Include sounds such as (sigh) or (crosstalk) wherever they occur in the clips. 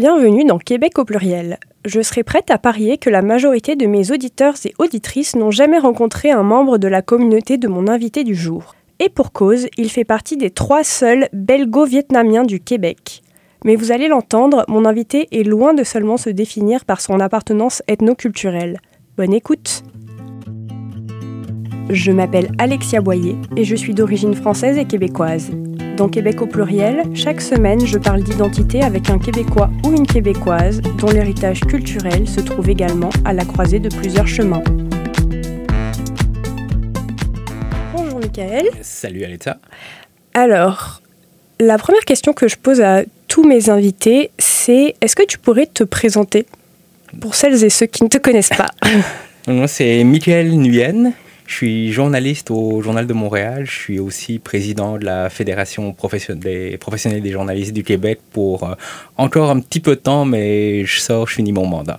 Bienvenue dans Québec au pluriel. Je serai prête à parier que la majorité de mes auditeurs et auditrices n'ont jamais rencontré un membre de la communauté de mon invité du jour. Et pour cause, il fait partie des trois seuls belgo-vietnamiens du Québec. Mais vous allez l'entendre, mon invité est loin de seulement se définir par son appartenance ethno-culturelle. Bonne écoute Je m'appelle Alexia Boyer et je suis d'origine française et québécoise. Dans Québec au pluriel, chaque semaine, je parle d'identité avec un Québécois ou une Québécoise dont l'héritage culturel se trouve également à la croisée de plusieurs chemins. Bonjour Michael. Salut Aletta. Alors, la première question que je pose à tous mes invités, c'est est-ce que tu pourrais te présenter pour celles et ceux qui ne te connaissent pas? (laughs) Moi, c'est Michael Nguyen. Je suis journaliste au Journal de Montréal. Je suis aussi président de la Fédération des professionnels des journalistes du Québec pour euh, encore un petit peu de temps, mais je sors, je finis mon mandat.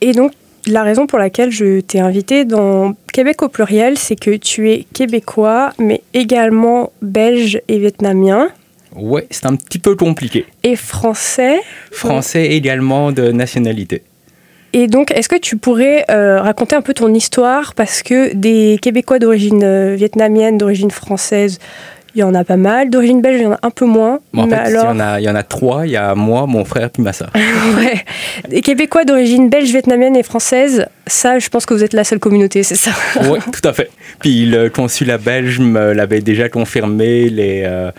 Et donc, la raison pour laquelle je t'ai invité dans Québec au pluriel, c'est que tu es québécois, mais également belge et vietnamien. Ouais, c'est un petit peu compliqué. Et français Français également de nationalité. Et donc, est-ce que tu pourrais euh, raconter un peu ton histoire? Parce que des Québécois d'origine euh, vietnamienne, d'origine française, il y en a pas mal. D'origine belge, il y en a un peu moins. en fait, il, y en a, il y en a trois. Il y a moi, mon frère, puis ma soeur. (laughs) ouais. Des Québécois d'origine belge, vietnamienne et française, ça, je pense que vous êtes la seule communauté, c'est ça? Oui, (laughs) tout à fait. Puis le consulat belge me l'avait déjà confirmé. Les, euh,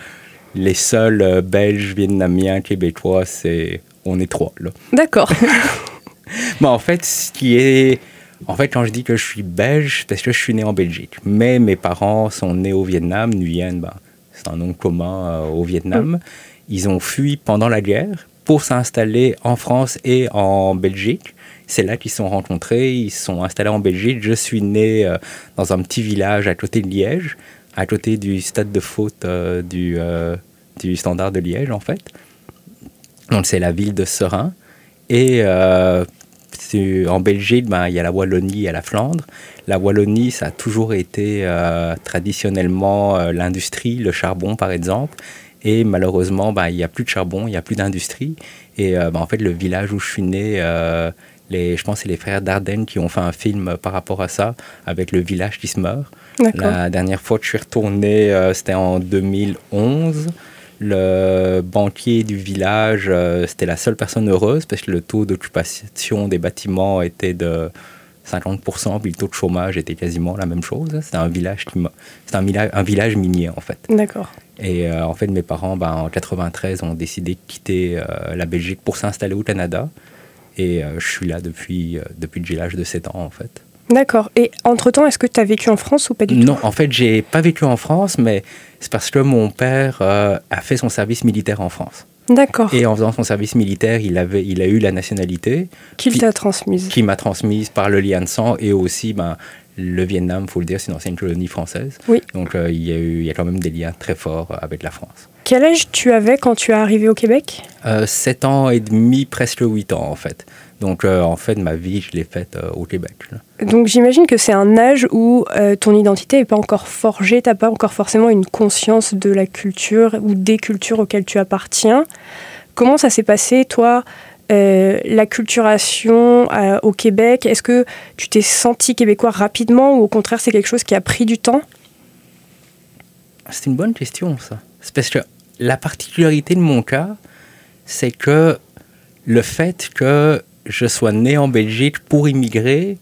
les seuls belges, vietnamiens, québécois, c'est... On est trois, là. D'accord. (laughs) (laughs) Mais en fait, ce qui est. En fait, quand je dis que je suis belge, c'est parce que je suis né en Belgique. Mais mes parents sont nés au Vietnam. Nguyen, ben, c'est un nom commun euh, au Vietnam. Mm. Ils ont fui pendant la guerre pour s'installer en France et en Belgique. C'est là qu'ils se sont rencontrés. Ils se sont installés en Belgique. Je suis né euh, dans un petit village à côté de Liège, à côté du stade de foot euh, du, du Standard de Liège, en fait. Donc, c'est la ville de Serein. Et en Belgique, ben, il y a la Wallonie et la Flandre. La Wallonie, ça a toujours été euh, traditionnellement euh, l'industrie, le charbon par exemple. Et malheureusement, ben, il n'y a plus de charbon, il n'y a plus d'industrie. Et euh, ben, en fait, le village où je suis né, les, je pense que c'est les frères Dardenne qui ont fait un film par rapport à ça, avec le village qui se meurt. La dernière fois que je suis retourné, c'était en 2011 le banquier du village, euh, c'était la seule personne heureuse parce que le taux d'occupation des bâtiments était de 50%, puis le taux de chômage était quasiment la même chose. C'était un village un, village, un village minier en fait. D'accord. Et euh, en fait, mes parents, ben, en 93, ont décidé de quitter euh, la Belgique pour s'installer au Canada. Et je suis là depuis, depuis que j'ai l'âge de 7 ans en fait. D'accord. Et entre-temps, est-ce que tu as vécu en France ou pas du tout? Non, en fait, j'ai pas vécu en France, mais c'est parce que mon père euh, a fait son service militaire en France. D'accord. Et en faisant son service militaire, il, avait, il a eu la nationalité. Qu'il t'a transmise Qui m'a transmise par le lien de sang et aussi ben, le Vietnam, faut le dire, c'est une ancienne colonie française. Oui. Donc euh, il, y a eu, il y a quand même des liens très forts avec la France. Quel âge tu avais quand tu es arrivé au Québec? Euh, 7 ans et demi, presque 8 ans en fait. Donc, euh, en fait, ma vie, je l'ai faite euh, au Québec. Donc, j'imagine que c'est un âge où euh, ton identité n'est pas encore forgée, tu n'as pas encore forcément une conscience de la culture ou des cultures auxquelles tu appartiens. Comment ça s'est passé, toi, l'acculturation au Québec? Est-ce que tu t'es senti québécois rapidement ou au contraire, c'est quelque chose qui a pris du temps? C'est une bonne question, ça. C'est parce que la particularité de mon cas, c'est que le fait que je sois né en Belgique pour immigrer,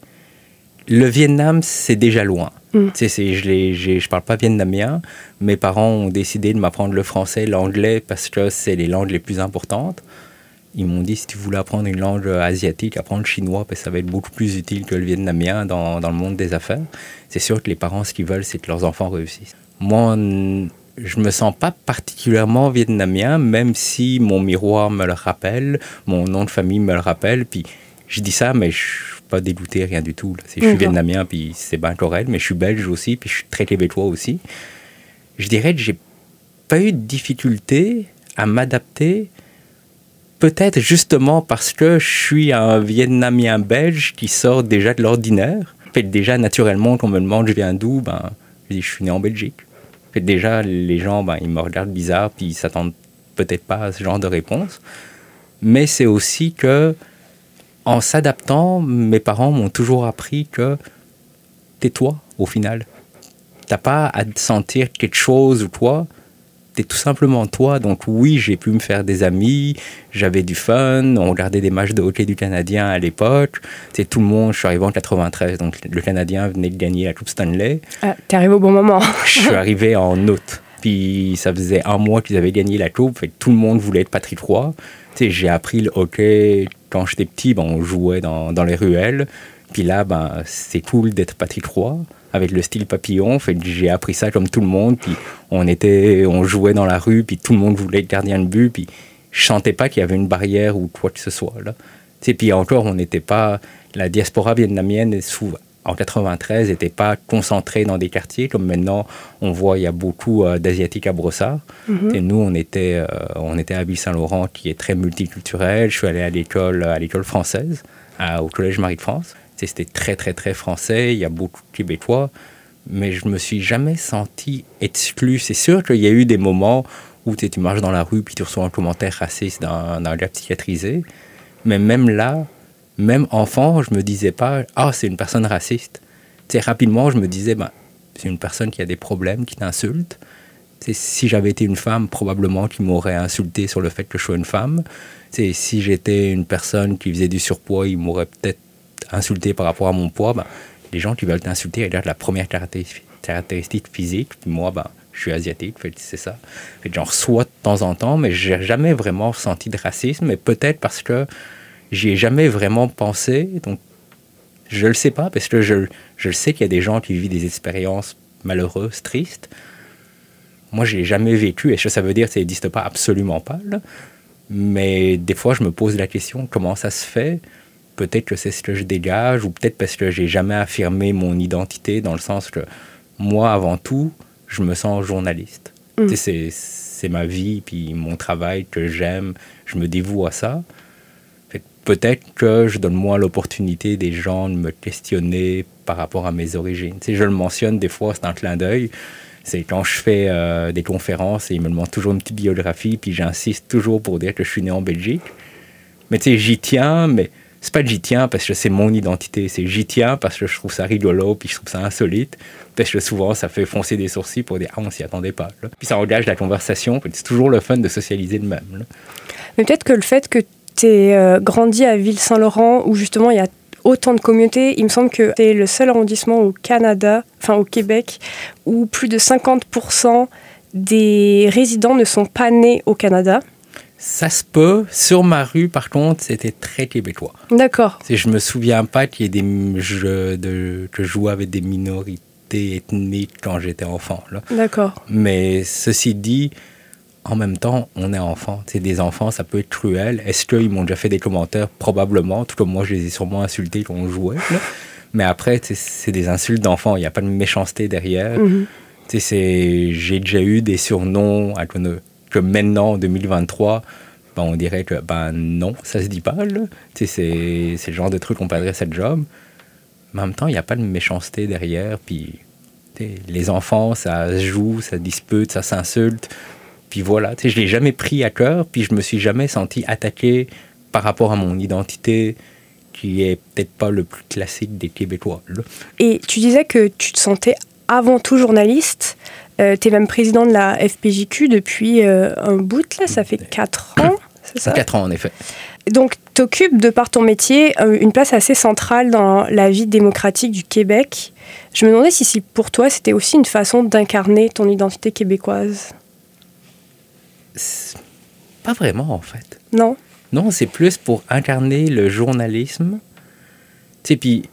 le Vietnam, c'est déjà loin. Mm. Je ne parle pas vietnamien. Mes parents ont décidé de m'apprendre le français, l'anglais, parce que c'est les langues les plus importantes. Ils m'ont dit, si tu voulais apprendre une langue asiatique, apprendre le chinois, parce que ça va être beaucoup plus utile que le vietnamien dans, dans le monde des affaires. C'est sûr que les parents, ce qu'ils veulent, c'est que leurs enfants réussissent. Moi, je me sens pas particulièrement vietnamien, même si mon miroir me le rappelle, mon nom de famille me le rappelle. Puis je dis ça, mais je suis pas dégoûté, rien du tout. Je suis vietnamien, puis c'est bien correct, mais je suis belge aussi, puis je suis très québécois aussi. Je dirais que j'ai pas eu de difficulté à m'adapter, peut-être justement parce que je suis un vietnamien belge qui sort déjà de l'ordinaire. Déjà, naturellement, quand on me demande je viens d'où, ben, je dis je suis né en Belgique déjà, les gens, ben, ils me regardent bizarre, puis ils s'attendent peut-être pas à ce genre de réponse. Mais c'est aussi que, en s'adaptant, mes parents m'ont toujours appris que tais-toi au final. T'as pas à sentir quelque chose ou toi, t'es tout simplement toi. Donc oui, j'ai pu me faire des amis, j'avais du fun, on regardait des matchs de hockey du Canadien à l'époque. C'est tout le monde, je suis arrivé en 93, donc le Canadien venait de gagner la Coupe Stanley. Ah, t'es arrivé au bon moment. (laughs) je suis arrivé en août. Puis ça faisait un mois qu'ils avaient gagné la Coupe, fait tout le monde voulait être Patrick Roy. J'ai appris le hockey quand j'étais petit, ben, on jouait dans, dans les ruelles. Puis là, ben, c'est cool d'être Patrick Roy avec le style papillon. Fait j'ai appris ça comme tout le monde. Puis on était, on jouait dans la rue, puis tout le monde voulait être gardien de but. Puis je sentais pas qu'il y avait une barrière ou quoi que ce soit là. puis encore, on n'était pas la diaspora vietnamienne en 93 n'était pas concentrée dans des quartiers comme maintenant on voit il y a beaucoup euh, d'asiatiques à Brossard. Mm-hmm. Et nous on était euh, on était à Ville-Saint-Laurent qui est très multiculturel. Je suis allé à l'école à l'école française au collège Marie de France c'était très, très, très français. Il y a beaucoup de Québécois. Mais je me suis jamais senti exclu. C'est sûr qu'il y a eu des moments où tu marches dans la rue puis tu reçois un commentaire raciste dans, dans un gars psychiatrisé. Mais même là, même enfant, je me disais pas Ah, c'est une personne raciste. c'est rapidement, je me disais ben, C'est une personne qui a des problèmes, qui t'insulte. Si j'avais été une femme, probablement qu'il m'aurait insulté sur le fait que je sois une femme. si j'étais une personne qui faisait du surpoids, il m'aurait peut-être insulté par rapport à mon poids, ben, les gens qui veulent t'insulter regardent la première caractéristique physique. Moi, ben, je suis asiatique, c'est ça. J'en reçois de temps en temps, mais j'ai jamais vraiment ressenti de racisme. Mais peut-être parce que j'y ai jamais vraiment pensé. Donc, je le sais pas, parce que je, je sais qu'il y a des gens qui vivent des expériences malheureuses, tristes. Moi, je l'ai jamais vécu, et ça veut dire que ça n'existe pas absolument pas. Mais des fois, je me pose la question comment ça se fait? Peut-être que c'est ce que je dégage, ou peut-être parce que j'ai jamais affirmé mon identité, dans le sens que moi, avant tout, je me sens journaliste. Mm. C'est ma vie, puis mon travail que j'aime, je me dévoue à ça. Peut-être que je donne moins l'opportunité des gens de me questionner par rapport à mes origines. je le mentionne des fois, c'est un clin d'œil. C'est quand je fais euh, des conférences et ils me demandent toujours une petite biographie, puis j'insiste toujours pour dire que je suis né en Belgique. Mais tu sais, j'y tiens, mais c'est pas j'y tiens parce que c'est mon identité, c'est j'y tiens parce que je trouve ça rigolo, puis je trouve ça insolite, parce que souvent ça fait foncer des sourcils pour dire ah on s'y attendait pas. Puis ça engage la conversation, c'est toujours le fun de socialiser de même. Mais peut-être que le fait que tu aies euh, grandi à Ville-Saint-Laurent, où justement il y a autant de communautés, il me semble que c'est le seul arrondissement au Canada, enfin au Québec, où plus de 50% des résidents ne sont pas nés au Canada. Ça se peut. Sur ma rue, par contre, c'était très québécois. D'accord. Je me souviens pas qu'il y ait des jeux de, que je jouais avec des minorités ethniques quand j'étais enfant. D'accord. Mais ceci dit, en même temps, on est enfant. C'est des enfants, ça peut être cruel. Est-ce qu'ils m'ont déjà fait des commentaires? Probablement. Tout comme moi, je les ai sûrement insultés quand on jouait. Mais après, c'est des insultes d'enfants. Il n'y a pas de méchanceté derrière. Mm J'ai déjà eu des surnoms à que maintenant, en 2023, ben, on dirait que ben non, ça se dit pas. C'est, le genre de truc qu'on peut adresser à job. En même temps, il n'y a pas de méchanceté derrière. Puis les enfants, ça se joue, ça dispute, ça s'insulte. Puis voilà, je ne l'ai jamais pris à cœur. Puis je me suis jamais senti attaqué par rapport à mon identité qui est peut-être pas le plus classique des Québécois. Et tu disais que tu te sentais avant tout journaliste. Euh, tu es même président de la FPJQ depuis euh, un bout, là, ça fait 4 ans, c'est ça? 4 ans, en effet. Donc, tu occupes, de par ton métier, euh, une place assez centrale dans la vie démocratique du Québec. Je me demandais si, si pour toi, c'était aussi une façon d'incarner ton identité québécoise. Pas vraiment, en fait. Non? Non, c'est plus pour incarner le journalisme. Tu sais, puis,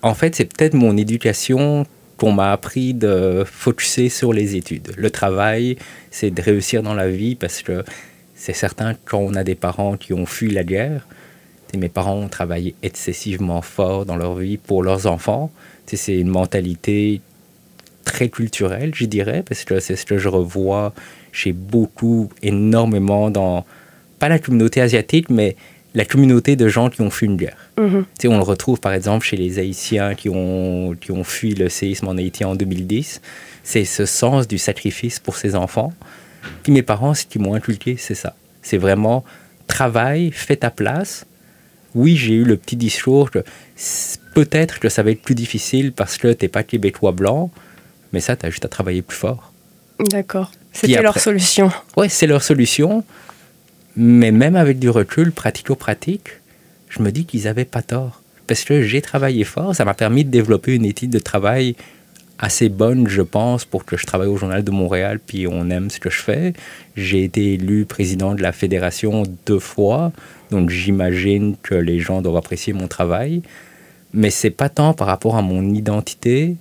en fait, c'est peut-être mon éducation qu'on m'a appris de focuser sur les études. Le travail, c'est de réussir dans la vie parce que c'est certain quand on a des parents qui ont fui la guerre, mes parents ont travaillé excessivement fort dans leur vie pour leurs enfants. C'est une mentalité très culturelle, je dirais, parce que c'est ce que je revois chez beaucoup, énormément dans, pas la communauté asiatique, mais la communauté de gens qui ont fui une guerre. Mhm. On le retrouve par exemple chez les Haïtiens qui ont, qui ont fui le séisme en Haïti en 2010. C'est ce sens du sacrifice pour ses enfants. Puis mes parents, ce qui m'ont inculqué, c'est ça. C'est vraiment travaille, fais ta place. Oui, j'ai eu le petit discours que peut-être que ça va être plus difficile parce que t'es pas québécois blanc, mais ça, tu as juste à travailler plus fort. D'accord. C'était leur solution. Ouais, c'est leur solution. Mais même avec du recul, pratico-pratique, je me dis qu'ils n'avaient pas tort. Parce que j'ai travaillé fort, ça m'a permis de développer une éthique de travail assez bonne, je pense, pour que je travaille au Journal de Montréal, puis on aime ce que je fais. J'ai été élu président de la fédération deux fois, donc j'imagine que les gens doivent apprécier mon travail. Mais c'est pas tant par rapport à mon identité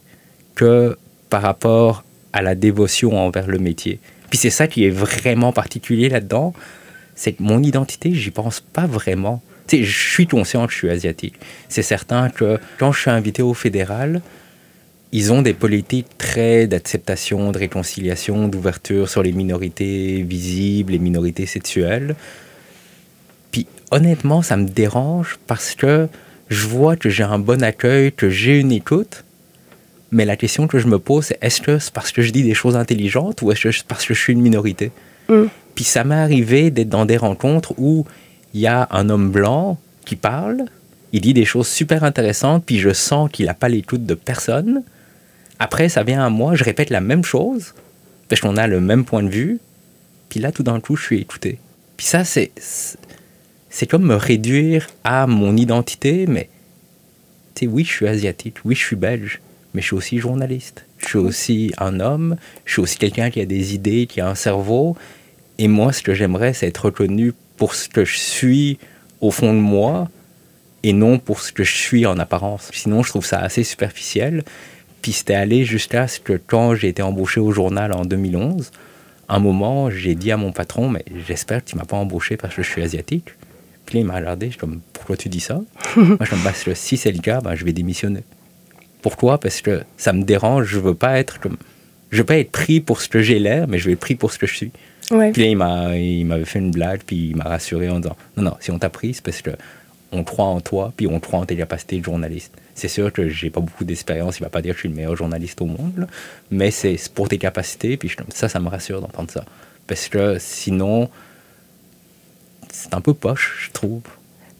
que par rapport à la dévotion envers le métier. Puis c'est ça qui est vraiment particulier là-dedans, c'est que mon identité, j'y pense pas vraiment. Tu sais, je suis conscient que je suis asiatique. C'est certain que quand je suis invité au fédéral, ils ont des politiques très d'acceptation, de réconciliation, d'ouverture sur les minorités visibles, les minorités sexuelles. Puis honnêtement, ça me dérange parce que je vois que j'ai un bon accueil, que j'ai une écoute, mais la question que je me pose, c'est est-ce que c'est parce que je dis des choses intelligentes ou est-ce que c'est parce que je suis une minorité? Mm. Puis ça m'est arrivé d'être dans des rencontres où il y a un homme blanc qui parle, il dit des choses super intéressantes, puis je sens qu'il n'a pas l'écoute de personne. Après, ça vient à moi, je répète la même chose, parce qu'on a le même point de vue, puis là, tout d'un coup, je suis écouté. Puis ça, c'est, c'est comme me réduire à mon identité, mais tu sais, oui, je suis asiatique, oui, je suis belge, mais je suis aussi journaliste. Je suis aussi un homme, je suis aussi quelqu'un qui a des idées, qui a un cerveau. Et moi, ce que j'aimerais, c'est être reconnu pour ce que je suis au fond de moi et non pour ce que je suis en apparence. Sinon, je trouve ça assez superficiel. Puis c'était allé jusqu'à ce que quand j'ai été embauché au journal en 2011, un moment, j'ai dit à mon patron, mais j'espère que tu m'as pas embauché parce que je suis asiatique. Puis il m'a regardé, je suis comme, pourquoi tu dis ça? (laughs) Moi, je me dis, si c'est le cas, ben, je vais démissionner. Pourquoi? Parce que ça me dérange. Je veux pas être comme. Je veux pas être pris pour ce que j'ai l'air, mais je vais être pris pour ce que je suis. Puis là, il, m'a, il m'avait fait une blague, puis il m'a rassuré en disant Non, non, si on t'a pris, c'est parce que on croit en toi, puis on croit en tes capacités de journaliste. C'est sûr que j'ai pas beaucoup d'expérience, il va pas dire que je suis le meilleur journaliste au monde, mais c'est pour tes capacités, puis ça, ça me rassure d'entendre ça. Parce que sinon, c'est un peu poche, je trouve.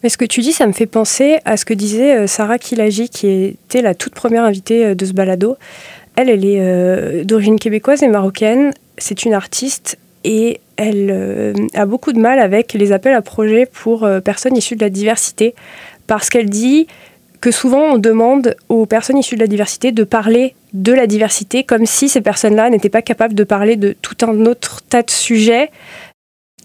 Mais ce que tu dis, ça me fait penser à ce que disait euh, Sarah Kilagi, qui était la toute première invitée euh, de ce balado. Elle, elle est euh, d'origine québécoise et marocaine. C'est une artiste et elle a beaucoup de mal avec les appels à projets pour personnes issues de la diversité. Parce qu'elle dit que souvent on demande aux personnes issues de la diversité de parler de la diversité comme si ces personnes-là n'étaient pas capables de parler de tout un autre tas de sujets.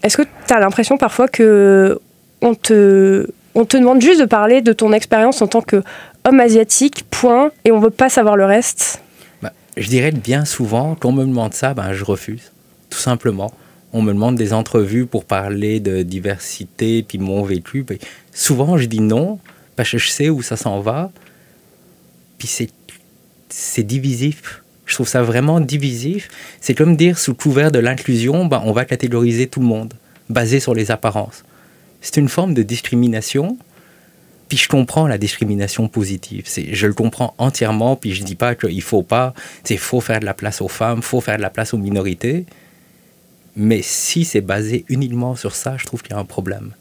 Est-ce que tu as l'impression parfois que on te, on te demande juste de parler de ton expérience en tant qu'homme asiatique, point, et on veut pas savoir le reste? Bah, Je dirais bien souvent, quand on me demande ça, ben, je refuse, tout simplement. On me demande des entrevues pour parler de diversité, puis mon vécu. Souvent, je dis non, parce que je sais où ça s'en va. Puis c'est divisif. Je trouve ça vraiment divisif. C'est comme dire, sous couvert de l'inclusion, ben, on va catégoriser tout le monde, basé sur les apparences c'est une forme de discrimination. Puis je comprends la discrimination positive. Je le comprends entièrement. Puis je dis pas qu'il faut pas. Il faut faire de la place aux femmes, faut faire de la place aux minorités. Mais si c'est basé uniquement sur ça, je trouve qu'il y a un problème.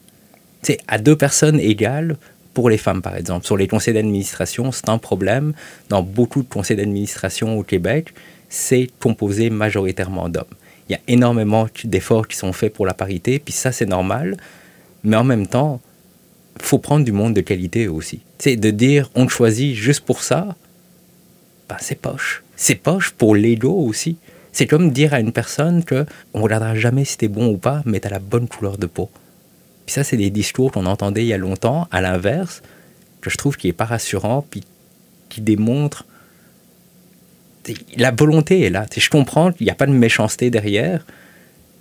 C'est à deux personnes égales, pour les femmes par exemple, sur les conseils d'administration, c'est un problème. Dans beaucoup de conseils d'administration au Québec, c'est composé majoritairement d'hommes. Il y a énormément d'efforts qui sont faits pour la parité, puis ça c'est normal. Mais en même temps, faut prendre du monde de qualité aussi. C'est de dire on choisit juste pour ça, ben c'est poche. C'est poche pour l'ego aussi. C'est comme dire à une personne que on regardera jamais si t'es bon ou pas, mais t'as la bonne couleur de peau. Puis ça, c'est des discours qu'on entendait il y a longtemps, à l'inverse, que je trouve qui est pas rassurant, puis qui démontre la volonté est là. Je comprends qu'il n'y a pas de méchanceté derrière,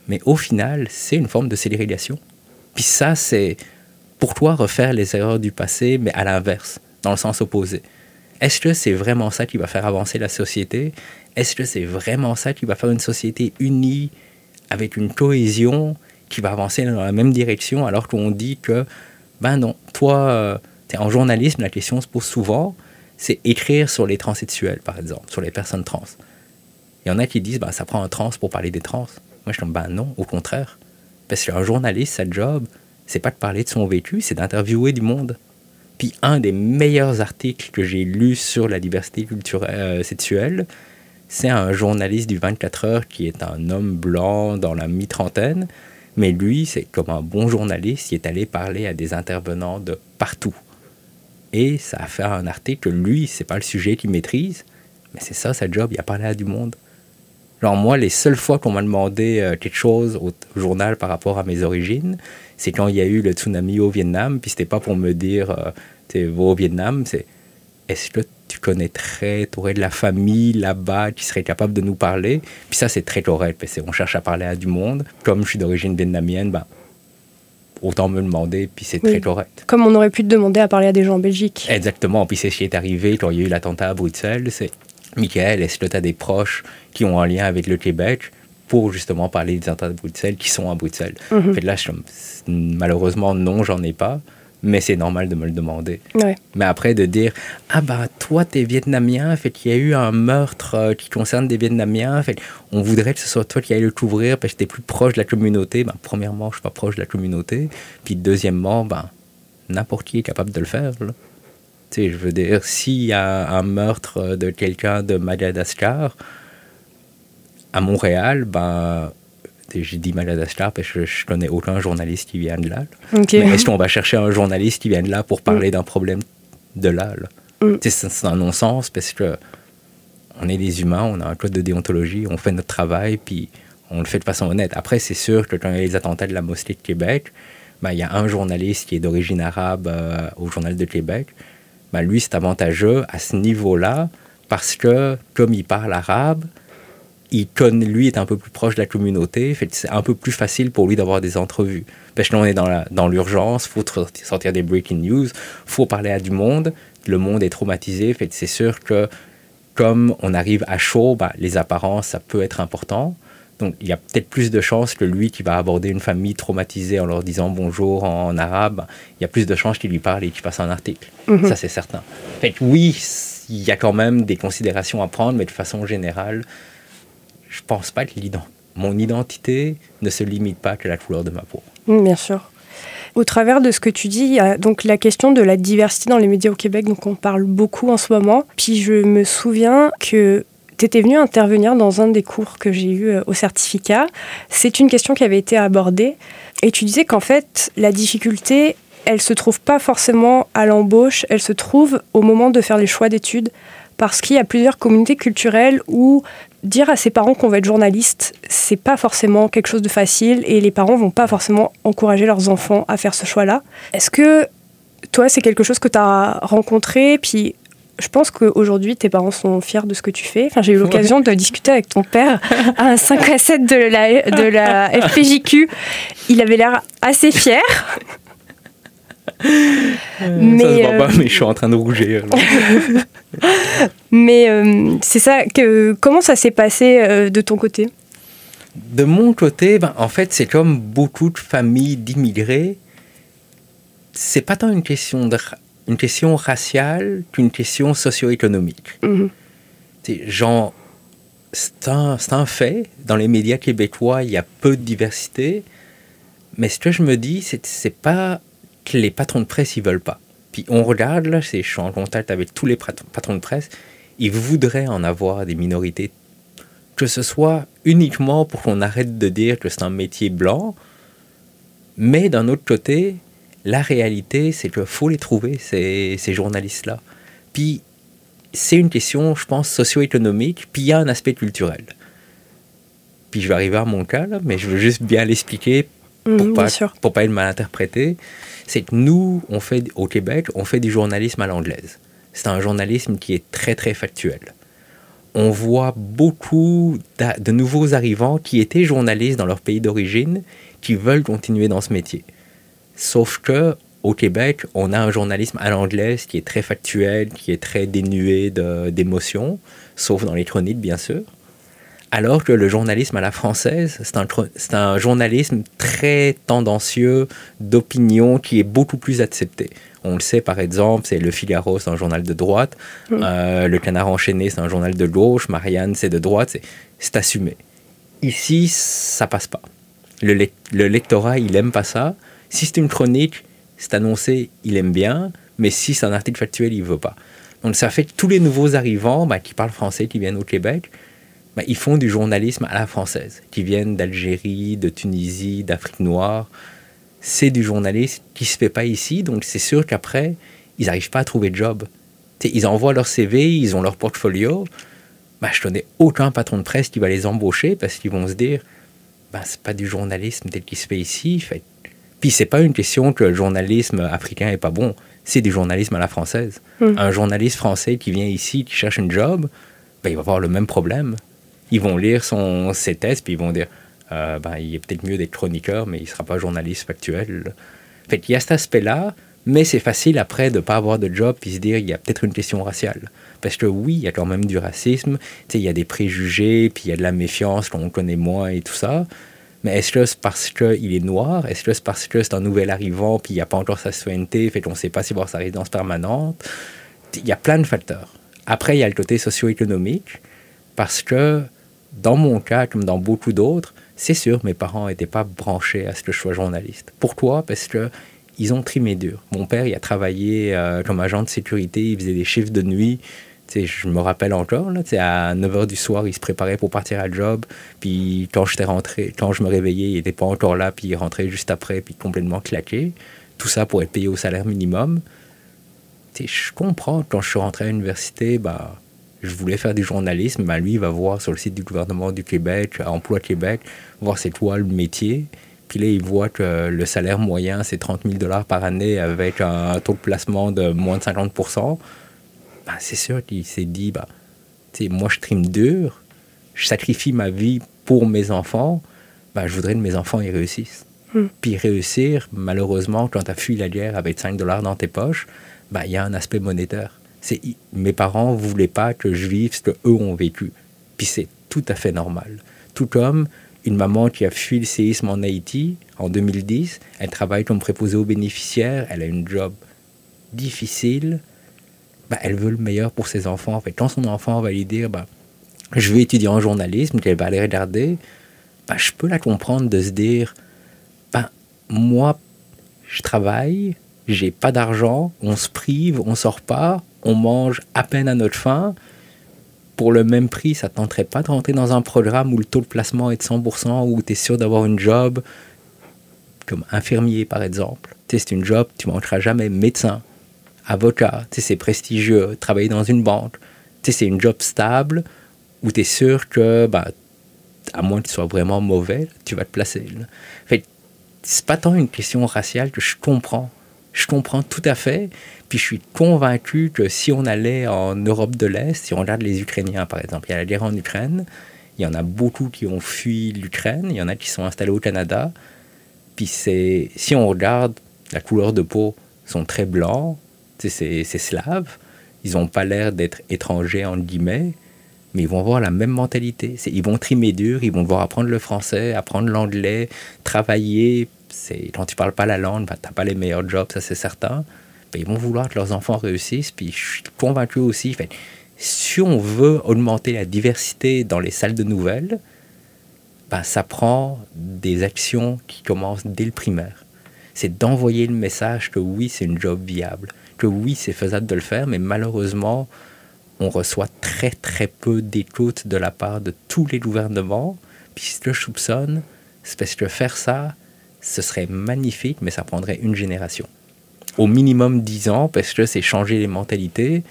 mais au final, c'est une forme de ségrégation. Puis ça, c'est pour toi refaire les erreurs du passé, mais à l'inverse, dans le sens opposé. Est-ce que c'est vraiment ça qui va faire avancer la société? Est-ce que c'est vraiment ça qui va faire une société unie, avec une cohésion, qui va avancer dans la même direction, alors qu'on dit que, ben non, toi, euh, en journalisme, la question se pose souvent, c'est écrire sur les transsexuels, par exemple, sur les personnes trans. Il y en a qui disent, ben, ça prend un trans pour parler des trans. Moi, je suis comme, ben non, au contraire. Parce qu'un journaliste, sa job, c'est pas de parler de son vécu, c'est d'interviewer du monde. Puis un des meilleurs articles que j'ai lus sur la diversité culturelle euh, sexuelle, c'est un journaliste du 24 heures qui est un homme blanc dans la mi-trentaine, mais lui, c'est comme un bon journaliste, il est allé parler à des intervenants de partout. Et ça a fait un article lui, c'est pas le sujet qu'il maîtrise, mais c'est ça sa job, il a parlé à du monde. Genre moi, les seules fois qu'on m'a demandé euh, quelque chose au journal par rapport à mes origines, c'est quand il y a eu le tsunami au Vietnam, puis c'était pas pour me dire, euh, vas au Vietnam, c'est est-ce que tu connaîtrais, tu aurais de la famille là-bas qui serait capable de nous parler Puis ça, c'est très correct, parce qu'on cherche à parler à du monde. Comme je suis d'origine vietnamienne, ben, autant me demander, puis c'est très correct. Comme on aurait pu te demander à parler à des gens en Belgique. Exactement, puis c'est ce qui est arrivé quand il y a eu l'attentat à Bruxelles, c'est Michael, est-ce que tu as des proches qui ont un lien avec le Québec pour justement parler des attentats de Bruxelles qui sont à Bruxelles? Mhm. fait, Là, malheureusement, non, j'en ai pas mais c'est normal de me le demander. Mais après, de dire Ah, bah, toi, t'es vietnamien, fait qu'il y a eu un meurtre euh, qui concerne des Vietnamiens, fait on voudrait que ce soit toi qui aille le couvrir parce que t'es plus proche de la communauté. Ben, premièrement, je suis pas proche de la communauté. Puis, deuxièmement, ben, n'importe qui est capable de le faire. Tu sais, je veux dire, s'il y a un meurtre de quelqu'un de Madagascar à Montréal, ben j'ai dit Madagascar parce que je, connais aucun journaliste qui vient de là. est-ce qu'on va chercher un journaliste qui vient de là pour parler mm. d'un problème de là, mm. C'est un non-sens parce que on est des humains, on a un code de déontologie, on fait notre travail, puis on le fait de façon honnête. Après, c'est sûr que quand il y a les attentats de la mosquée de Québec, ben, il y a un journaliste qui est d'origine arabe euh, au Journal de Québec. Ben, lui, c'est avantageux à ce niveau-là parce que, comme il parle arabe, il connaît, lui est un peu plus proche de la communauté, c'est un peu plus facile pour lui d'avoir des entrevues. Parce que là, on est dans, dans l'urgence, il faut sortir des breaking news, faut parler à du monde, le monde est traumatisé, fait c'est sûr que comme on arrive à chaud, bah, les apparences, ça peut être important. Donc, il y a peut-être plus de chances que lui qui va aborder une famille traumatisée en leur disant bonjour en, arabe, il y a plus de chances qu'il lui parle et qu'il fasse un article. Mhm. Ça, c'est certain. Fait oui, il y a quand même des considérations à prendre, mais de façon générale, je pense pas que mon identité ne se limite pas que la couleur de ma peau. Mm, bien sûr. Au travers de ce que tu dis, il y a donc la question de la diversité dans les médias au Québec, donc on parle beaucoup en ce moment. Puis je me souviens que tu étais venu intervenir dans un des cours que j'ai eu euh, au certificat. C'est une question qui avait été abordée et tu disais qu'en fait, la difficulté, elle se trouve pas forcément à l'embauche, elle se trouve au moment de faire les choix d'études parce qu'il y a plusieurs communautés culturelles où dire à ses parents qu'on va être journaliste, c'est pas forcément quelque chose de facile et les parents vont pas forcément encourager leurs enfants à faire ce choix-là. Est-ce que toi, c'est quelque chose que tu as rencontré? Puis je pense qu'aujourd'hui, tes parents sont fiers de ce que tu fais. Enfin, j'ai eu l'occasion de discuter avec ton père (laughs) à un 5 à 7 de la, de la FPJQ. Il avait l'air assez fier. Mais, ça se voit pas, euh, mais je suis en train de rougir. (laughs) mais euh, c'est ça. Que, comment ça s'est passé euh, de ton côté? De mon côté, ben, en fait, c'est comme beaucoup de familles d'immigrés. C'est pas tant une question, de, une question raciale qu'une question socio-économique. Genre, c'est un, un, fait. Dans les médias québécois, il y a peu de diversité. Mais ce que je me dis, c'est c'est pas que les patrons de presse, ils veulent pas. Puis on regarde, là, je suis en contact avec tous les patrons de presse, ils voudraient en avoir des minorités, que ce soit uniquement pour qu'on arrête de dire que c'est un métier blanc, mais d'un autre côté, la réalité, c'est qu'il faut les trouver, ces, ces journalistes-là. Puis c'est une question, je pense, socio-économique, puis il y a un aspect culturel. Puis je vais arriver à mon cas, là, mais je veux juste bien l'expliquer pour, mmh, pas, pour pas être mal interprété c'est que nous, on fait, au Québec, on fait du journalisme à l'anglaise. C'est un journalisme qui est très, très factuel. On voit beaucoup de nouveaux arrivants qui étaient journalistes dans leur pays d'origine, qui veulent continuer dans ce métier. Sauf que au Québec, on a un journalisme à l'anglaise qui est très factuel, qui est très dénué d'émotions, sauf dans les chroniques, bien sûr. Alors que le journalisme à la française, c'est un, un, journalisme très tendancieux, d'opinion, qui est beaucoup plus accepté. On le sait par exemple, c'est Le Figaro, c'est un journal de droite, euh, Le Canard enchaîné, c'est un journal de gauche, Marianne, c'est de droite, c'est assumé. Ici, ça passe pas. Le, le, lectorat, il aime pas ça. Si c'est une chronique, c'est annoncé, il aime bien, mais si c'est un article factuel, il veut pas. Donc ça fait que tous les nouveaux arrivants bah, qui parlent français, qui viennent au Québec, bah, ils font du journalisme à la française, qui viennent d'Algérie, de Tunisie, d'Afrique noire. C'est du journalisme qui se fait pas ici, donc c'est sûr qu'après, ils n'arrivent pas à trouver de job. ils envoient leur CV, ils ont leur portfolio. Bah, je connais aucun patron de presse qui va les embaucher parce qu'ils vont se dire, bah, c'est pas du journalisme tel qu'il se fait ici. Fait. Puis c'est pas une question que le journalisme africain est pas bon c'est du journalisme à la française. Hmm. Un journaliste français qui vient ici, qui cherche un job, ben, il va avoir le même problème. Ils vont lire son, ses tests, puis ils vont dire euh, ben, il est peut-être mieux d'être chroniqueur, mais il ne sera pas journaliste factuel. Fait qu'il y a cet aspect-là, mais c'est facile après de ne pas avoir de job, puis se dire il y a peut-être une question raciale. Parce que oui, il y a quand même du racisme, il y a des préjugés, puis il y a de la méfiance qu'on connaît moins et tout ça. Mais est-ce que c'est parce qu'il est noir? Est-ce que c'est parce que c'est un nouvel arrivant puis il n'y a pas encore sa citoyenneté, fait qu'on ne sait pas va avoir sa résidence permanente? Il y a plein de facteurs. Après, il y a le côté socio-économique parce que dans mon cas, comme dans beaucoup d'autres, c'est sûr, mes parents n'étaient pas branchés à ce que je sois journaliste. Pourquoi? Parce que ils ont trimé dur. Mon père, il a travaillé euh, comme agent de sécurité, il faisait des chiffres de nuit je me rappelle encore, là, à 9h du soir, il se préparait pour partir à job. Puis quand j'étais rentré, quand je me réveillais, il n'était pas encore là, puis il rentrait juste après, puis complètement claqué. Tout ça pour être payé au salaire minimum. je comprends, quand je suis rentré à l'université, bah, je voulais faire du journalisme. Bah, lui, il va voir sur le site du gouvernement du Québec, Emploi Québec, voir c'est quoi le métier. Puis là, il voit que le salaire moyen, c'est 30 000 dollars par année avec un taux de placement de moins de 50% bah, c'est sûr qu'il s'est dit, bah, moi je trime dur, je sacrifie ma vie pour mes enfants, bah, je voudrais que mes enfants y réussissent. Hmm. Puis réussir, malheureusement, quand tu as fui la guerre avec 5 dollars dans tes poches, bah, il y a un aspect monétaire. C'est, mes parents ne voulaient pas que je vive ce qu'eux ont vécu. Puis c'est tout à fait normal. Tout comme une maman qui a fui le séisme en Haïti en 2010, elle travaille comme préposée aux bénéficiaires, elle a une job difficile, bah, elle veut le meilleur pour ses enfants. En fait, quand son enfant va lui dire bah, Je vais étudier en journalisme, qu'elle va aller regarder, bah, je peux la comprendre de se dire bah, Moi, je travaille, j'ai pas d'argent, on se prive, on sort pas, on mange à peine à notre faim. Pour le même prix, ça tenterait pas de rentrer dans un programme où le taux de placement est de 100%, où tu es sûr d'avoir une job, comme infirmier par exemple. C'est une job, tu manqueras jamais médecin avocat, c'est prestigieux, travailler dans une banque, c'est une job stable où tu es sûr que, bah, à moins que tu sois vraiment mauvais, tu vas te placer. Fait c'est pas tant une question raciale que je comprends. Je comprends tout à fait. Puis je suis convaincu que si on allait en Europe de l'Est, si on regarde les Ukrainiens par exemple, il y a la guerre en Ukraine, il y en a beaucoup qui ont fui l'Ukraine, il y en a qui sont installés au Canada. Puis c'est, si on regarde, la couleur de peau sont très blancs, c'est slaves, ils n'ont pas l'air d'être étrangers, en guillemets, mais ils vont avoir la même mentalité. Ils vont trimer dur, ils vont devoir apprendre le français, apprendre l'anglais, travailler. Quand tu parles pas la langue, ben, tu n'as pas les meilleurs jobs, ça c'est certain. Ben, ils vont vouloir que leurs enfants réussissent, puis je suis convaincu aussi, fait, si on veut augmenter la diversité dans les salles de nouvelles, ben, ça prend des actions qui commencent dès le primaire. C'est d'envoyer le message que oui, c'est une job viable que oui, c'est faisable de le faire, mais malheureusement, on reçoit très très peu d'écoute de la part de tous les gouvernements. Puis ce que je soupçonne, c'est parce que faire ça, ce serait magnifique, mais ça prendrait une génération. Au minimum dix ans, parce que c'est changer les mentalités.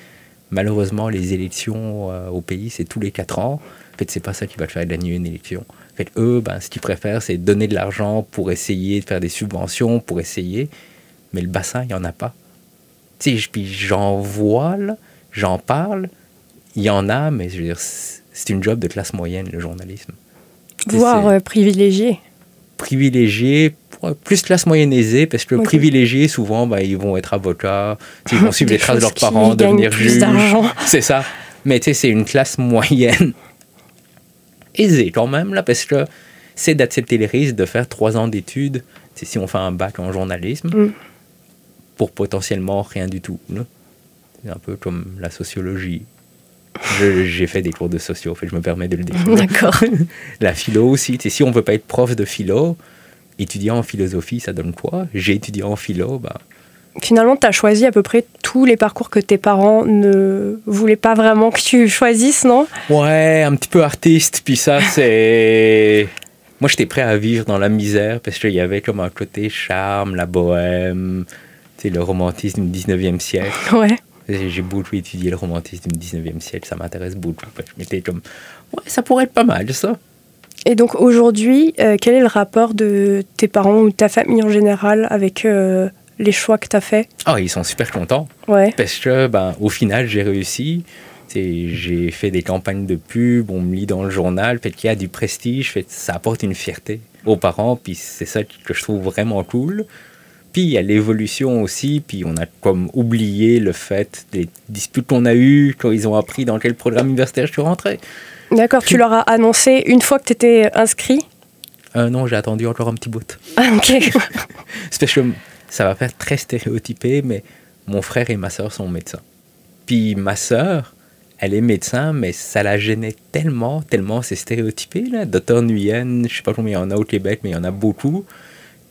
Malheureusement, les élections euh, au pays, c'est tous les quatre ans. En fait, c'est pas ça qui va te faire gagner une élection. En fait, eux, ben, ce qu'ils préfèrent, c'est donner de l'argent pour essayer de faire des subventions, pour essayer. Mais le bassin, il n'y en a pas puis j'en vois, j'en parle, il y en a, mais je veux dire, c'est une job de classe moyenne, le journalisme. Voire euh, privilégié. Privilégié, plus classe moyenne aisée, parce que privilégiés, souvent, ben, ils vont être avocats, (laughs) ils vont suivre les traces de leurs parents, devenir juges. (laughs) C'est ça. Mais tu sais, c'est une classe moyenne (laughs) aisée quand même, là, parce que c'est d'accepter les risques de faire trois ans d'études, si on fait un bac en journalisme. Mm pour potentiellement rien du tout. C'est un peu comme la sociologie. J'ai fait des cours de socio, fait, je me permets de le dire. D'accord. la philo aussi. Si on ne veut pas être prof de philo, étudier en philosophie, ça donne quoi? J'ai étudié en philo, bah, finalement, tu as choisi à peu près tous les parcours que tes parents ne voulaient pas vraiment que tu choisisses, non? Ouais, un petit peu artiste, puis ça, (laughs) c'est... Moi, j'étais prêt à vivre dans la misère parce qu'il y avait comme un côté charme, la bohème, le romantisme du 19e siècle. (laughs) Ouais. J'ai beaucoup étudié le romantisme du 19e siècle, ça m'intéresse beaucoup. Je m'étais comme, ouais, ça pourrait être pas mal, ça. Et donc aujourd'hui, euh, quel est le rapport de tes parents ou de ta famille en général avec euh, les choix que tu as faits? Ah, ils sont super contents. Ouais. Parce que, ben, au final, j'ai réussi. J'ai fait des campagnes de pub, on me lit dans le journal, fait qu'il y a du prestige, fait, ça apporte une fierté aux parents, puis c'est ça que je trouve vraiment cool. Puis il y a l'évolution aussi, puis on a comme oublié le fait des disputes qu'on a eues quand ils ont appris dans quel programme universitaire je suis rentré. D'accord, tu leur as annoncé une fois que tu étais inscrit? Euh, Non, j'ai attendu encore un petit bout. Ah, ok. (laughs) parce que ça va faire très stéréotypé, mais mon frère et ma soeur sont médecins. Puis ma soeur, elle est médecin, mais ça la gênait tellement, tellement c'est stéréotypé. Là. Docteur Nguyen, je sais pas combien il y en a au Québec, mais il y en a beaucoup.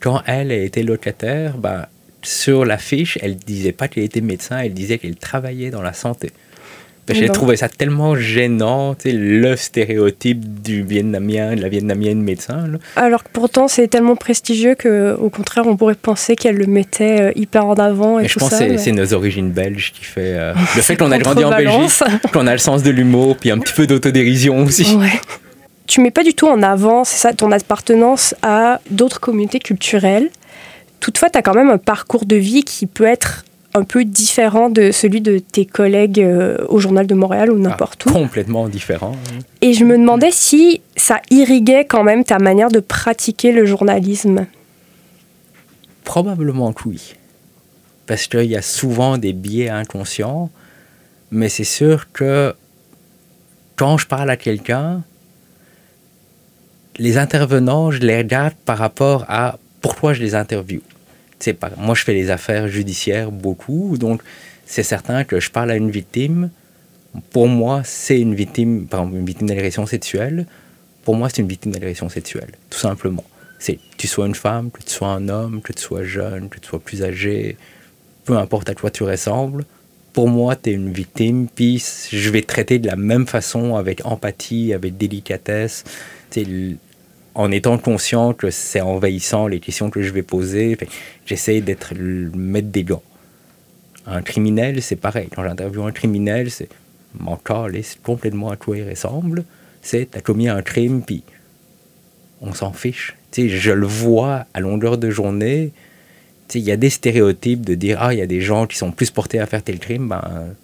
Quand elle était locataire, ben, sur l'affiche, elle disait pas qu'elle était médecin, elle disait qu'elle travaillait dans la santé. J'ai trouvé ça tellement gênant, le stéréotype du Vietnamien, de la Vietnamienne médecin. Alors que pourtant, c'est tellement prestigieux qu'au contraire, on pourrait penser qu'elle le mettait euh, hyper en avant. Et, je pense que c'est nos origines belges qui fait. Euh, le (laughs) fait qu'on a grandi en Belgique, qu'on a le sens de l'humour, puis un petit peu d'autodérision aussi. Ouais. Tu mets pas du tout en avant, c'est ça, ton appartenance à d'autres communautés culturelles. Toutefois, tu as quand même un parcours de vie qui peut être un peu différent de celui de tes collègues euh, au Journal de Montréal ou n'importe où. Complètement différent. Et je me demandais si ça irriguait quand même ta manière de pratiquer le journalisme. Probablement que oui. Parce qu'il y a souvent des biais inconscients, mais c'est sûr que quand je parle à quelqu'un, les intervenants, je les regarde par rapport à pourquoi je les interviewe pas, moi, je fais les affaires judiciaires beaucoup, donc c'est certain que je parle à une victime. Pour moi, c'est une victime, par exemple, une victime d'agression sexuelle. Pour moi, c'est une victime d'agression sexuelle, tout simplement. C'est tu sois une femme, que tu sois un homme, que tu sois jeune, que tu sois plus âgé, peu importe à quoi tu ressembles. Pour moi, tu es une victime, puis je vais te traiter de la même façon, avec empathie, avec délicatesse en étant conscient que c'est envahissant les questions que je vais poser, j'essaie d'être le maître des gants. Un criminel, c'est pareil. Quand j'interviewe un criminel, c'est mon corps complètement à quoi il ressemble. C'est t'as commis un crime, puis on s'en fiche. sais, je le vois à longueur de journée. Il y a des stéréotypes de dire Ah, il y a des gens qui sont plus portés à faire tel crime. Ben,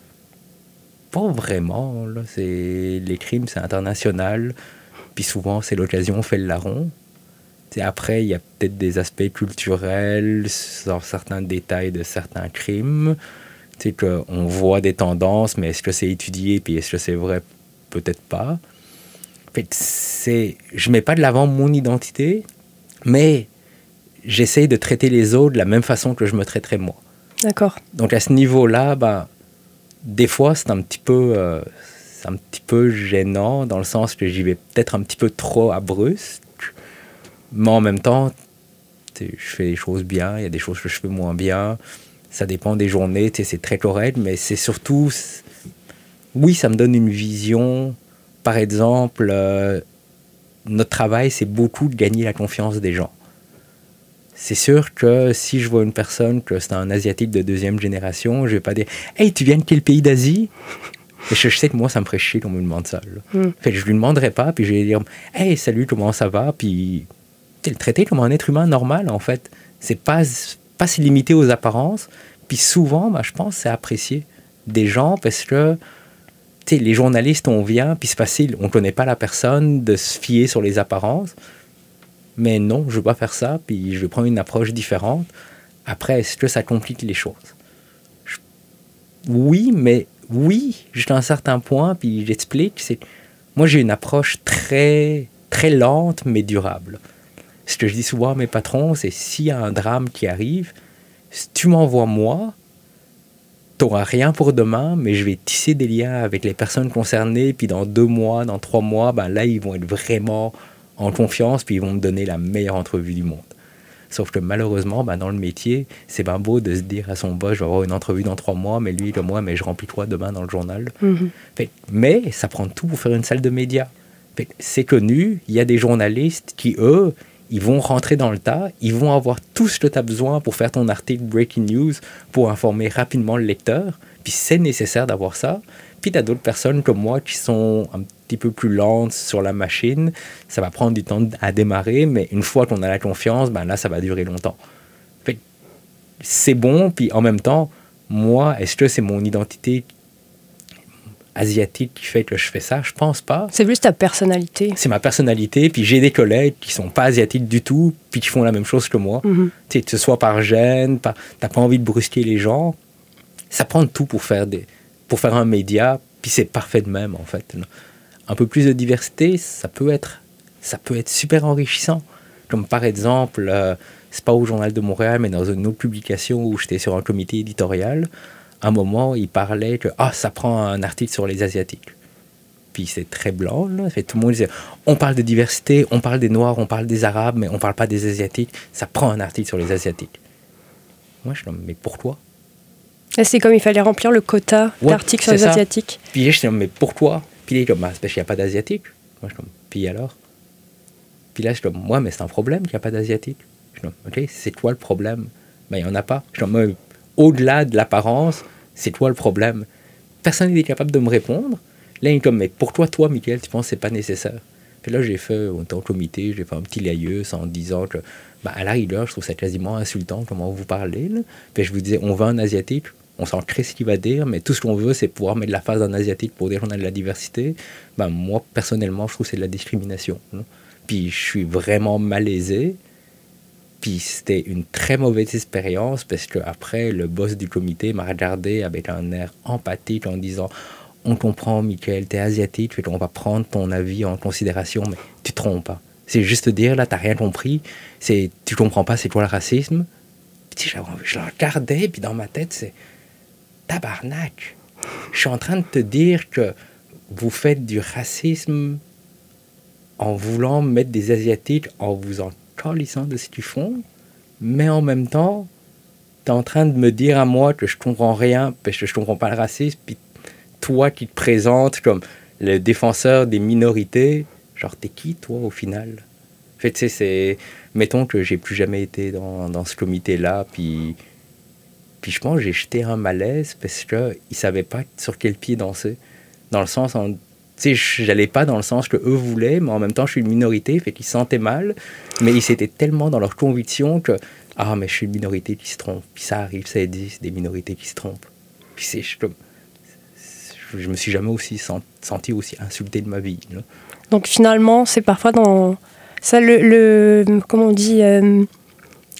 pas vraiment. Là. Les crimes, c'est international. Puis souvent, c'est l'occasion fait le larron. Et après, il y a peut-être des aspects culturels sur certains détails de certains crimes. Tu sais, qu'on voit des tendances, mais est-ce que c'est étudié, puis est-ce que c'est vrai? Peut-être pas. En fait, c'est, je mets pas de l'avant mon identité, mais j'essaye de traiter les autres de la même façon que je me traiterais moi. D'accord. Donc à ce niveau-là, ben, des fois, c'est un petit peu, euh, c'est un petit peu gênant dans le sens que j'y vais peut-être un petit peu trop à brusque. Mais en même temps, je fais des choses bien, il y a des choses que je fais moins bien. Ça dépend des journées, c'est très correct, mais c'est surtout. Oui, ça me donne une vision. Par exemple, euh, notre travail, c'est beaucoup de gagner la confiance des gens. C'est sûr que si je vois une personne que c'est un asiatique de deuxième génération, je vais pas dire Hey, tu viens de quel pays d'Asie? Et je, sais que moi, ça me ferait chier qu'on me demande ça. Mm. Fait je lui demanderai pas, puis je vais dire Hey, salut, comment ça va Puis le traiter comme un être humain normal, en fait. C'est pas, pas se limiter aux apparences. Puis souvent, bah, je pense, c'est apprécié des gens parce que les journalistes, on vient, puis c'est facile, on connaît pas la personne, de se fier sur les apparences. Mais non, je veux pas faire ça, puis je vais prendre une approche différente. Après, est-ce que ça complique les choses? Oui, mais oui, jusqu'à un certain point, puis j'explique, c'est moi j'ai une approche très très lente mais durable. Ce que je dis souvent à mes patrons, c'est s'il y a un drame qui arrive, si tu m'envoies moi, tu n'auras rien pour demain, mais je vais tisser des liens avec les personnes concernées, puis dans deux mois, dans trois mois, ben là, ils vont être vraiment en confiance, puis ils vont me donner la meilleure entrevue du monde. Sauf que malheureusement, ben, dans le métier, c'est bien beau de se dire à son boss, je vais avoir une entrevue dans trois mois, mais lui, le mois, mais je remplis quoi demain dans le journal. Mhm. Fait- mais ça prend tout pour faire une salle de médias. C'est connu, il y a des journalistes qui, eux, ils vont rentrer dans le tas, ils vont avoir tout ce que tu as besoin pour faire ton article Breaking News, pour informer rapidement le lecteur. Puis c'est nécessaire d'avoir ça. Puis tu as d'autres personnes comme moi qui sont un petit peu plus lentes sur la machine. Ça va prendre du temps à démarrer, mais une fois qu'on a la confiance, ben là, ça va durer longtemps. C'est bon, puis en même temps, moi, est-ce que c'est mon identité asiatique qui fait que je fais ça? Je pense pas. C'est plus ta personnalité. C'est ma personnalité, puis j'ai des collègues qui sont pas asiatiques du tout, puis qui font la même chose que moi. Mhm. Tu sais, que ce soit par gêne, par, t'as pas envie de brusquer les gens. Ça prend tout pour faire, des, pour faire un média, puis c'est parfait de même, en fait. Un peu plus de diversité, ça peut être, ça peut être super enrichissant. Comme par exemple, euh, c'est pas au Journal de Montréal, mais dans une autre publication où j'étais sur un comité éditorial, à un moment, il parlait que ah, ça prend un article sur les Asiatiques. Puis c'est très blanc, là. Fait, tout le monde disait on parle de diversité, on parle des Noirs, on parle des Arabes, mais on parle pas des Asiatiques. Ça prend un article sur les Asiatiques. Moi, je comme, mais pourquoi? C'est comme il fallait remplir le quota Ouais, d'articles sur les ça. Asiatiques. Puis je suis comme, mais pourquoi? Puis il est comme, bah, parce qu'il n'y a pas d'Asiatiques. Moi, je suis comme, puis alors? Puis là, je suis comme, moi, mais c'est un problème qu'il n'y a pas d'Asiatiques. Je suis comme, ok, c'est quoi le problème? Ben, il n'y en a pas. Je suis comme, au-delà de l'apparence, c'est quoi le problème? Personne n'est capable de me répondre. Là, il est comme, mais pourquoi toi, Michael, tu penses que c'est pas nécessaire? Puis là, j'ai fait, en tant que comité, j'ai fait un petit laïus en disant que, bah, à la rigueur, je trouve ça quasiment insultant comment vous parlez. Là. Puis je vous disais, on veut un Asiatique, on s'en crée ce qu'il va dire, mais tout ce qu'on veut, c'est pouvoir mettre la face d'un Asiatique pour dire qu'on a de la diversité. Ben, moi, personnellement, je trouve que c'est de la discrimination. là. Puis je suis vraiment malaisé. Puis c'était une très mauvaise expérience parce que après le boss du comité m'a regardé avec un air empathique en disant On comprend, Michael, t'es asiatique, qu'on va prendre ton avis en considération, mais tu te trompes pas. C'est juste dire, là, t'as rien compris, c'est tu comprends pas c'est quoi le racisme. Puis envie- je le regardais, puis dans ma tête, c'est tabarnak. Je suis en train de te dire que vous faites du racisme en voulant mettre des Asiatiques en vous en calissant de ce qu'ils font, mais en même temps, tu es en train de me dire à moi que je comprends rien parce que je comprends pas le racisme, puis toi qui te présentes comme le défenseur des minorités, genre t'es qui toi au final? En fait, c'est. Mettons que j'ai plus jamais été dans, dans ce comité-là, puis. Puis je pense que j'ai jeté un malaise parce qu'ils ne savaient pas sur quel pied danser. Dans le sens, en, tu sais, j'allais pas dans le sens que eux voulaient, mais en même temps, je suis une minorité, fait qu'ils se sentaient mal. Mais ils étaient tellement dans leur conviction que, ah, mais je suis une minorité qui se trompe. Puis ça arrive, ça existe, des minorités qui se trompent. Puis c'est, je, comme- je me suis jamais aussi sen- senti aussi insulté de ma vie. là. Donc finalement, c'est parfois dans ça le, le comment on dit euh,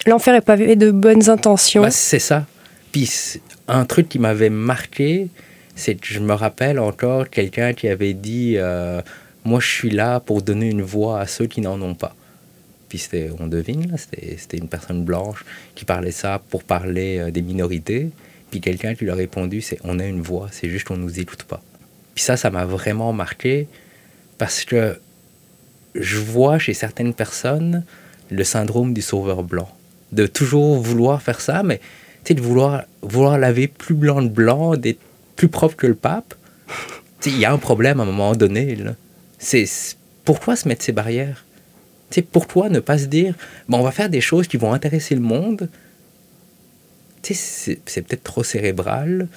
l'enfer est pavé de bonnes intentions. Bah, c'est ça. Puis un truc qui m'avait marqué, c'est que je me rappelle encore quelqu'un qui avait dit euh, Moi, je suis là pour donner une voix à ceux qui n'en ont pas. Puis c'était, on devine, c'était, une personne blanche qui parlait ça pour parler euh, des minorités. Puis quelqu'un qui lui a répondu c'est On a une voix, c'est juste qu'on ne nous écoute pas. Puis ça, ça m'a vraiment marqué parce que je vois chez certaines personnes le syndrome du sauveur blanc. De toujours vouloir faire ça, mais sais, de vouloir, vouloir laver plus blanc de blanc, d'être plus propre que le pape. Il y a un problème à un moment donné. C'est, pourquoi se mettre ces barrières? Tu sais, Pourquoi ne pas se dire, bon, on va faire des choses qui vont intéresser le monde? C'est, peut-être trop cérébral,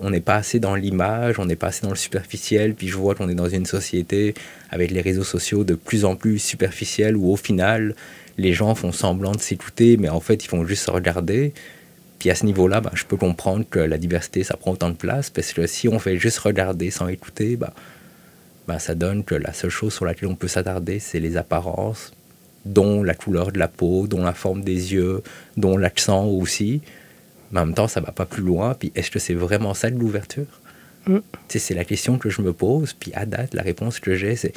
on n'est pas assez dans l'image, on n'est pas assez dans le superficiel, puis je vois qu'on est dans une société avec les réseaux sociaux de plus en plus superficiels où au final, les gens font semblant de s'écouter, mais en fait, ils font juste se regarder. Puis à ce niveau-là, ben, je peux comprendre que la diversité, ça prend autant de place, parce que si on fait juste regarder sans écouter, ben, ben, ça donne que la seule chose sur laquelle on peut s'attarder, c'est les apparences, dont la couleur de la peau, dont la forme des yeux, dont l'accent aussi. Mais en même temps, ça va pas plus loin. Puis est-ce que c'est vraiment ça de l'ouverture? Mm. C'est la question que je me pose. Puis à date, la réponse que j'ai, c'est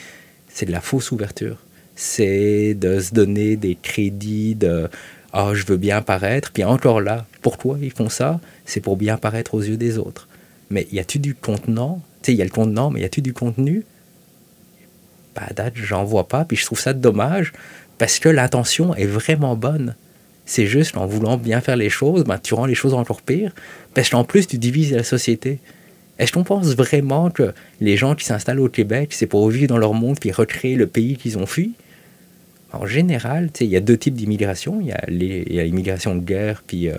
c'est de la fausse ouverture. C'est de se donner des crédits de ah je veux bien paraître. Puis encore là, pourquoi ils font ça? C'est pour bien paraître aux yeux des autres. Mais y a-tu du contenant? Tu sais, il y a le contenant, mais y a-tu du contenu? Bah, à date, j'en vois pas. Puis je trouve ça dommage parce que l'intention est vraiment bonne. c'est juste en voulant bien faire les choses, ben, tu rends les choses encore pires, parce qu'en plus, tu divises la société. Est-ce qu'on pense vraiment que les gens qui s'installent au Québec, c'est pour vivre dans leur monde puis recréer le pays qu'ils ont fui? En général, il y a deux types d'immigration. Il y a l'immigration de guerre puis euh,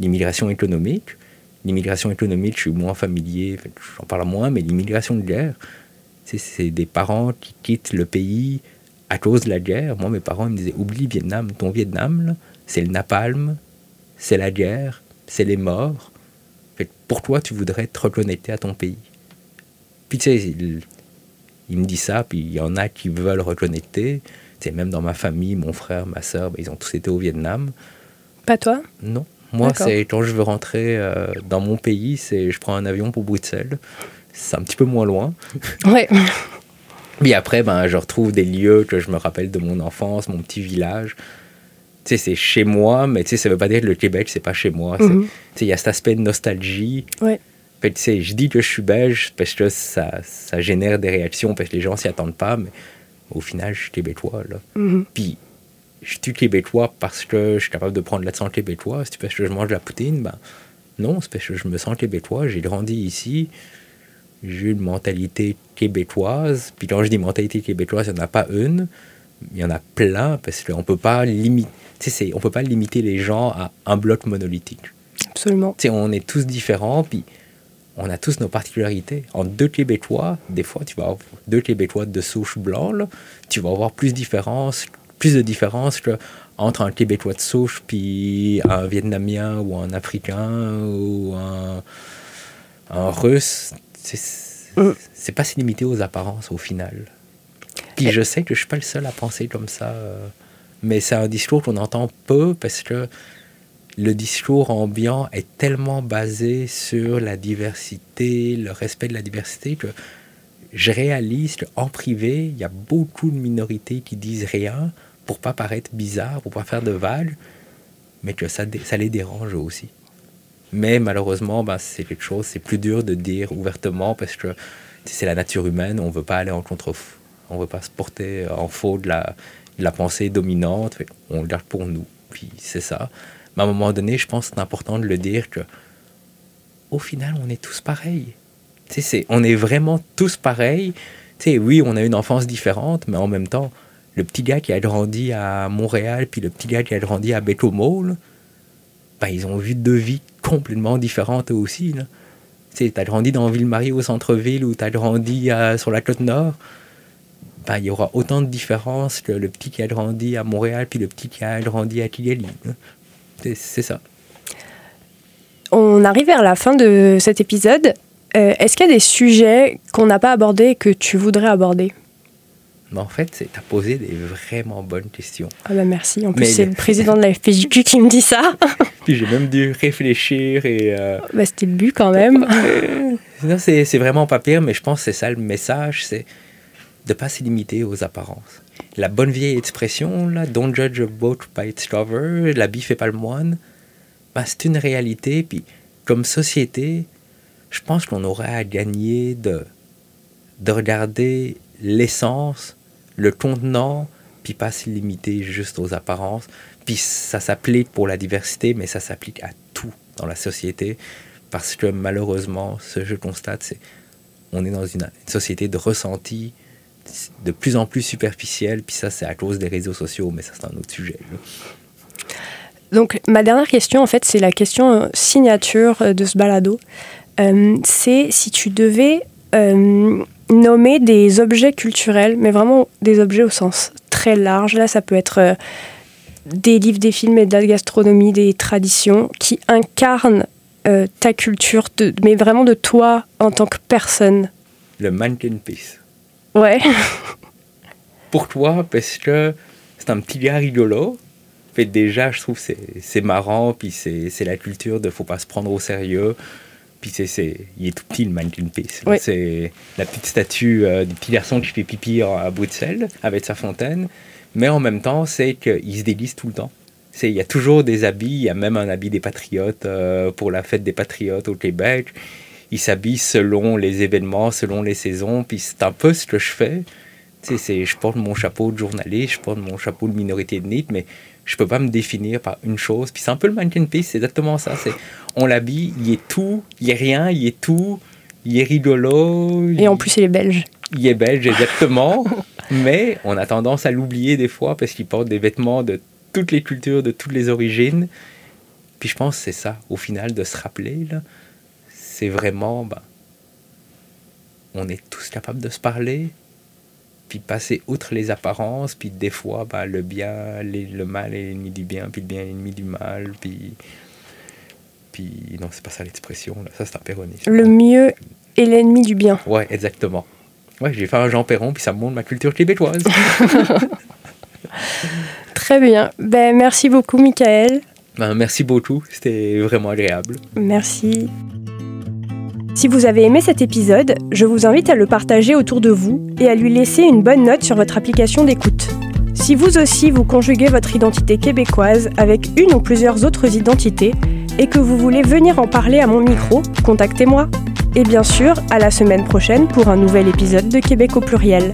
l'immigration économique. L'immigration économique, je suis moins familier, j'en parle moins, mais l'immigration de guerre, c'est des parents qui quittent le pays à cause de la guerre. Moi, mes parents ils me disaient Oublie Vietnam, ton Vietnam, c'est le napalm, c'est la guerre, c'est les morts. pourquoi tu voudrais te reconnecter à ton pays Puis tu sais, il, me dit ça, puis il y en a qui veulent reconnecter. Même dans ma famille, mon frère, ma soeur, ben, ils ont tous été au Vietnam. Pas toi? Non. Moi, c'est quand je veux rentrer euh, dans mon pays, c'est je prends un avion pour Bruxelles. C'est un petit peu moins loin. (laughs) Ouais. (laughs) Puis après, ben, je retrouve des lieux que je me rappelle de mon enfance, mon petit village tu sais, c'est chez moi, mais tu sais, ça veut pas dire que le Québec, c'est pas chez moi. Mhm. Tu sais, il y a cet aspect de nostalgie. Ouais. tu sais, je dis que je suis belge parce que ça, ça génère des réactions, parce que les gens s'y attendent pas, mais au final, je suis québécois, là. Mhm. Puis, je suis québécois parce que je suis capable de prendre l'accent québécois. C'est parce que je mange de la poutine, ben non, c'est parce que je me sens québécois. J'ai grandi ici. J'ai une mentalité québécoise. Puis quand je dis mentalité québécoise, il n'y en a pas une. Il y en a plein parce qu'on ne peut pas limiter on ne peut pas limiter les gens à un bloc monolithique. Absolument. on est tous différents, puis on a tous nos particularités. En deux Québécois, des fois, tu vas avoir deux Québécois de souche blanche, tu vas avoir plus, différence, plus de différences entre un Québécois de souche puis un Vietnamien ou un Africain ou un, un Russe. C'est pas si limité aux apparences au final. Puis je sais que je suis pas le seul à penser comme ça. Euh, mais c'est un discours qu'on entend peu parce que le discours ambiant est tellement basé sur la diversité, le respect de la diversité, que je réalise qu'en privé, il y a beaucoup de minorités qui disent rien pour pas paraître bizarre, pour pas faire de vagues, mais que ça, les dérange aussi. Mais malheureusement, ben, c'est quelque chose, c'est plus dur de dire ouvertement parce que c'est la nature humaine, on veut pas aller en contre, on veut pas se porter en faux de la pensée dominante, on le garde pour nous. Puis c'est ça. Mais à un moment donné, je pense que c'est important de le dire que au final, on est tous pareils. C'est, on est vraiment tous pareils. sais, oui, on a une enfance différente, mais en même temps, le petit gars qui a grandi à Montréal, puis le petit gars qui a grandi à Bécomo, ben, ils ont vu deux vies complètement différentes aussi. Tu as grandi dans Ville-Marie au centre-ville ou tu as grandi sur la côte nord. Ben, il y aura autant de différences que le petit qui a grandi à Montréal puis le petit qui a grandi à Kigali. C'est ça. On arrive vers la fin de cet épisode. Euh, est-ce qu'il y a des sujets qu'on n'a pas abordés et que tu voudrais aborder? Ben, en fait, tu as posé des vraiment bonnes questions. Ah ben merci. En plus, c'est le (laughs) président de la FPJQ qui me dit ça. (laughs) Puis j'ai même dû réfléchir et. Euh, bah, C'était le but quand même. (laughs) non, c'est vraiment pas pire, mais je pense que c'est ça le message. C'est de pas se limiter aux apparences. La bonne vieille expression, là, don't judge a book by its cover, l'habit fait pas le moine, ben, c'est une réalité. Puis, comme société, je pense qu'on aurait à gagner de, de regarder l'essence, le contenant, puis pas se limiter juste aux apparences. Puis ça s'applique pour la diversité, mais ça s'applique à tout dans la société. Parce que malheureusement, ce que je constate, c'est on est dans une, une société de ressenti, de plus en plus superficielle, puis ça, c'est à cause des réseaux sociaux, mais ça, c'est un autre sujet. Donc, ma dernière question, en fait, c'est la question euh, signature euh, de ce balado. Euh, c'est si tu devais nommer des objets culturels, mais vraiment des objets au sens très large. Là, ça peut être des livres, des films et de la gastronomie, des traditions qui incarnent ta culture, mais vraiment de toi en tant que personne. Le mannequin piece. Ouais. (laughs) Pourquoi Parce que c'est un petit gars rigolo. Fait déjà, je trouve c'est c'est marrant, puis c'est la culture de faut pas se prendre au sérieux. Puis c'est il est tout petit le mannequin piece. C'est la petite statue euh, du petit garçon qui fait pipi à Bruxelles avec sa fontaine. Mais en même temps, c'est qu'il se déguise tout le temps. Il y a toujours des habits, il y a même un habit des patriotes euh, pour la fête des patriotes au Québec il s'habille selon les événements, selon les saisons. Puis c'est un peu ce que je fais. c'est, je porte mon chapeau de journaliste, je porte mon chapeau de minorité ethnique, mais je peux pas me définir par une chose. Puis c'est un peu le mannequin piece, c'est exactement ça. C'est, on l'habille, il est tout, il est rien, il est tout, il est rigolo. Et en plus, il est belge. Il est belge, exactement. (laughs) mais on a tendance à l'oublier des fois parce qu'il porte des vêtements de toutes les cultures, de toutes les origines. Puis je pense que c'est ça, au final, de se rappeler, là, c'est vraiment, ben, on est tous capables de se parler, puis passer outre les apparences, puis des fois, ben, le bien, le mal est l'ennemi du bien, puis le bien est l'ennemi du mal, puis... Puis non, c'est pas ça l'expression, là. ça c'est un péronisme. Le mieux est l'ennemi du bien. Ouais, exactement. Ouais, j'ai fait un Jean Perron, puis ça montre ma culture québécoise. (laughs) Très bien. Ben, merci beaucoup, Michael. Ben, merci beaucoup, c'était vraiment agréable. Merci. Si vous avez aimé cet épisode, je vous invite à le partager autour de vous et à lui laisser une bonne note sur votre application d'écoute. Si vous aussi vous conjuguez votre identité québécoise avec une ou plusieurs autres identités et que vous voulez venir en parler à mon micro, contactez-moi. Et bien sûr, à la semaine prochaine pour un nouvel épisode de Québec au pluriel.